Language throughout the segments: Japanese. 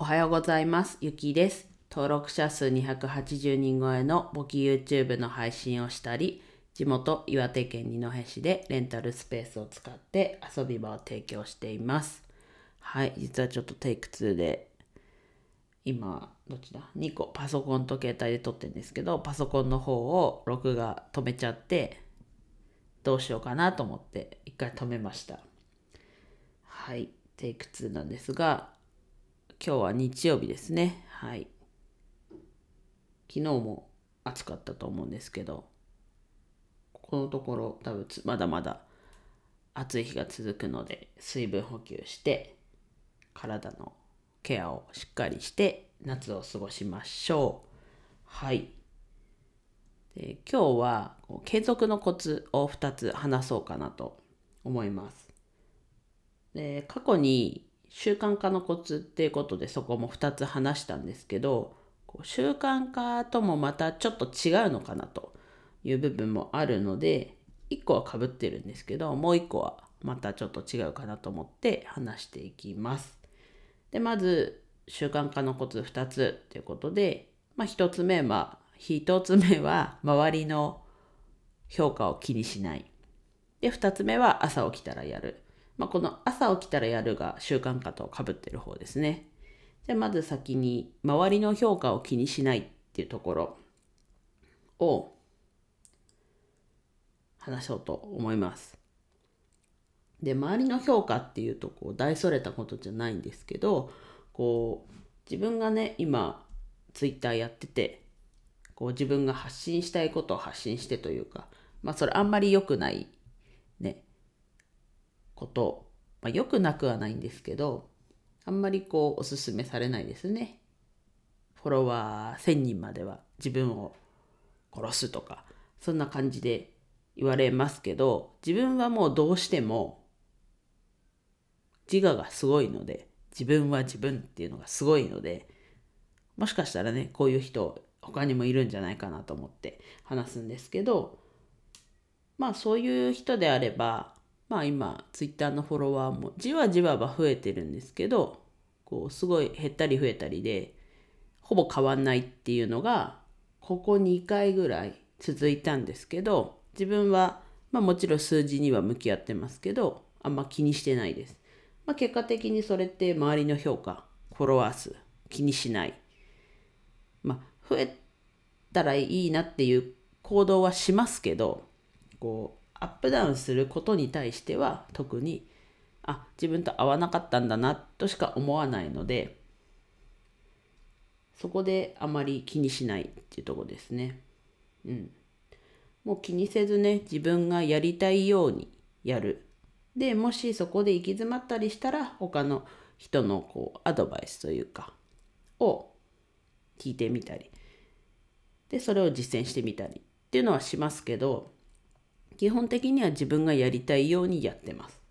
おはようございます。ゆきです。登録者数280人超えの簿記 YouTube の配信をしたり、地元岩手県二戸市でレンタルスペースを使って遊び場を提供しています。はい、実はちょっとテイク2で、今、どっちだ ?2 個パソコンと携帯で撮ってるんですけど、パソコンの方を録画止めちゃって、どうしようかなと思って一回止めました。はい、テイク2なんですが、今日は日曜日ですね。はい。昨日も暑かったと思うんですけど、ここのところ多分まだまだ暑い日が続くので、水分補給して、体のケアをしっかりして夏を過ごしましょう。はい。で今日は継続のコツを2つ話そうかなと思います。で過去に習慣化のコツっていうことでそこも2つ話したんですけどこう習慣化ともまたちょっと違うのかなという部分もあるので1個はかぶってるんですけどもう1個はまたちょっと違うかなと思って話していきます。でまず習慣化のコツ2つということで、まあ、1つ目は1つ目は周りの評価を気にしない。で2つ目は朝起きたらやる。まあ、この朝起きたらやるが習慣化とかぶってる方ですね。じゃあまず先に周りの評価を気にしないっていうところを話そうと思います。で周りの評価っていうとこう大それたことじゃないんですけどこう自分がね今ツイッターやっててこう自分が発信したいことを発信してというかまあそれあんまり良くないこと、まあ、良くなくはないんですけどあんまりこうおすすめされないですね。フォロワー1000人までは自分を殺すとかそんな感じで言われますけど自分はもうどうしても自我がすごいので自分は自分っていうのがすごいのでもしかしたらねこういう人他にもいるんじゃないかなと思って話すんですけどまあそういう人であればまあ今ツイッターのフォロワーもじわじわは増えてるんですけどこうすごい減ったり増えたりでほぼ変わんないっていうのがここ2回ぐらい続いたんですけど自分はまあもちろん数字には向き合ってますけどあんま気にしてないです。まあ、結果的にそれって周りの評価フォロワー数気にしない。まあ増えたらいいなっていう行動はしますけどこうアップダウンすることに対しては特にあ自分と合わなかったんだなとしか思わないのでそこであまり気にしないっていうとこですね。うん。もう気にせずね自分がやりたいようにやる。でもしそこで行き詰まったりしたら他の人のこうアドバイスというかを聞いてみたりでそれを実践してみたりっていうのはしますけど基本的には自分がやりたいようにやってます。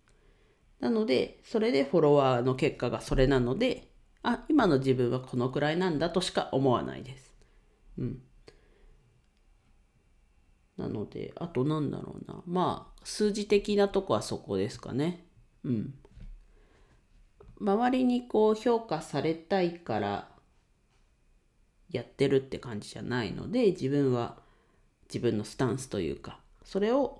なので、それでフォロワーの結果がそれなので、あ、今の自分はこのくらいなんだとしか思わないです。うん。なので、あとなんだろうな。まあ、数字的なとこはそこですかね。うん。周りにこう評価されたいからやってるって感じじゃないので、自分は自分のスタンスというか、それを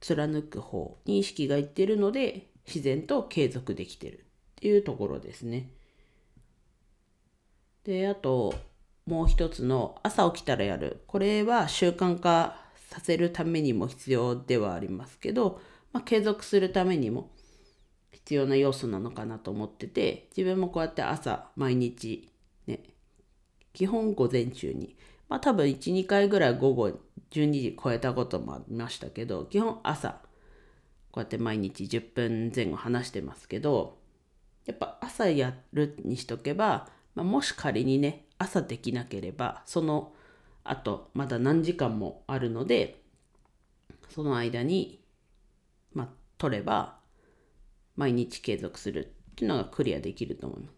貫く方に意識がいってるので自然と継続できてるっていうところですね。であともう一つの朝起きたらやるこれは習慣化させるためにも必要ではありますけど、まあ、継続するためにも必要な要素なのかなと思ってて自分もこうやって朝毎日ね基本午前中にまあ多分1、2回ぐらい午後12時超えたこともありましたけど、基本朝、こうやって毎日10分前後話してますけど、やっぱ朝やるにしとけば、まあ、もし仮にね、朝できなければ、その後、まだ何時間もあるので、その間に、まあ、取れば、毎日継続するっていうのがクリアできると思います。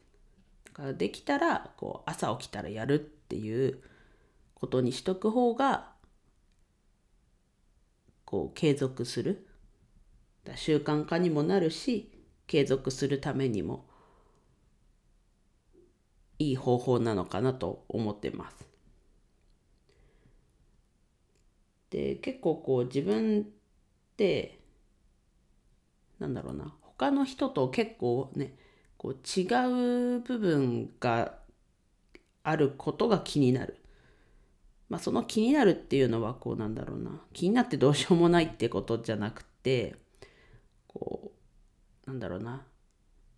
だからできたら、こう、朝起きたらやるっていう、ことにしとく方がこう継続する習慣化にもなるし継続するためにもいい方法なのかなと思ってます。で結構こう自分ってなんだろうな他の人と結構ねこう違う部分があることが気になる。まあその気になるっていうのはこうなんだろうな。気になってどうしようもないってことじゃなくてこうなんだろうな。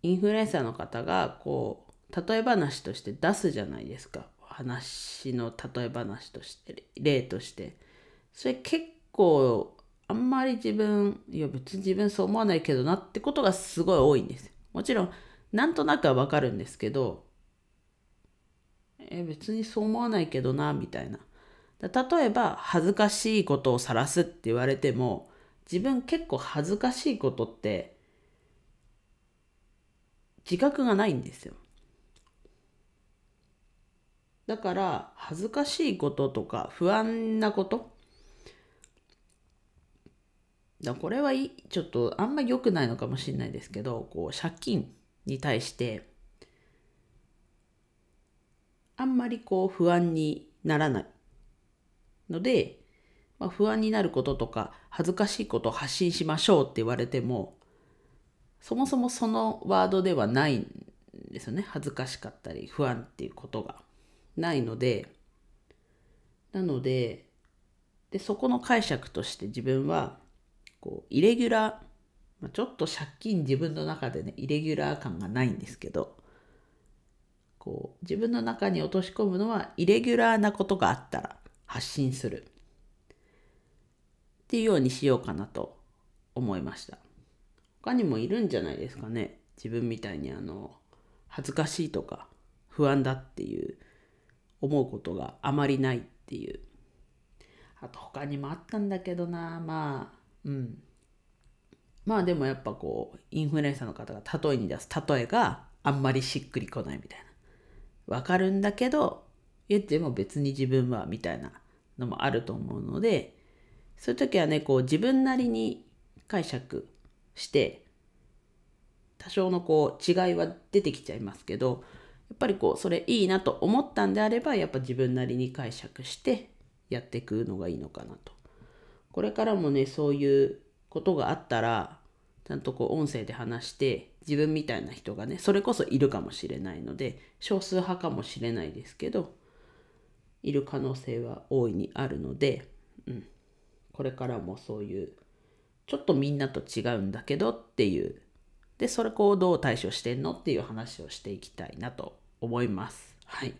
インフルエンサーの方がこう例え話として出すじゃないですか。話の例え話として例として。それ結構あんまり自分いや別に自分そう思わないけどなってことがすごい多いんです。もちろんなんとなくはわかるんですけどえ別にそう思わないけどなみたいな。例えば恥ずかしいことを晒すって言われても自分結構恥ずかしいことって自覚がないんですよ。だから恥ずかしいこととか不安なことだこれはいちょっとあんま良くないのかもしれないですけどこう借金に対してあんまりこう不安にならない。ので、まあ、不安になることとか恥ずかしいことを発信しましょうって言われてもそもそもそのワードではないんですよね。恥ずかしかったり不安っていうことが。ないのでなのででそこの解釈として自分はこうイレギュラー、まあ、ちょっと借金自分の中でねイレギュラー感がないんですけどこう自分の中に落とし込むのはイレギュラーなことがあったら発信する。っていうようにしようかなと思いました。他にもいるんじゃないですかね。自分みたいにあの恥ずかしいとか不安だっていう思うことがあまりないっていう。あと他にもあったんだけどな。まあうん。まあでもやっぱこうインフルエンサーの方が例えに出す例えがあんまりしっくりこないみたいな。わかるんだけど、言っても別に自分はみたいなのもあると思うので、そういう時はね、こう自分なりに解釈して、多少のこう違いは出てきちゃいますけど、やっぱりこうそれいいなと思ったんであれば、やっぱ自分なりに解釈してやっていくのがいいのかなと。これからもね、そういうことがあったら、ちゃんとこう音声で話して自分みたいな人がねそれこそいるかもしれないので少数派かもしれないですけどいる可能性は大いにあるので、うん、これからもそういうちょっとみんなと違うんだけどっていうでそれこうどう対処してんのっていう話をしていきたいなと思います。はい。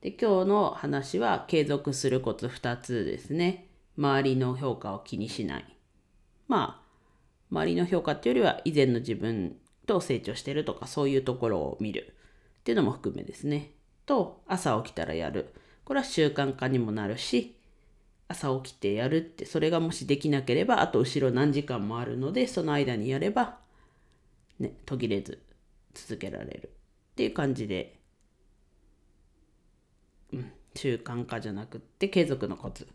で今日の話は継続するコツ2つですね。周りの評価を気にしない。まあ周りの評価っていうよりは以前の自分と成長してるとかそういうところを見るっていうのも含めですね。と朝起きたらやる。これは習慣化にもなるし朝起きてやるってそれがもしできなければあと後ろ何時間もあるのでその間にやればね途切れず続けられるっていう感じで、うん、習慣化じゃなくって継続のコツ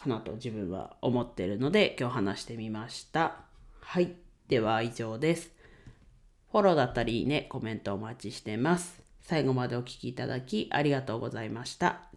かなと自分は思ってるので今日話してみました。はい。では以上です。フォローだったりいいね、コメントお待ちしてます。最後までお聴きいただきありがとうございました。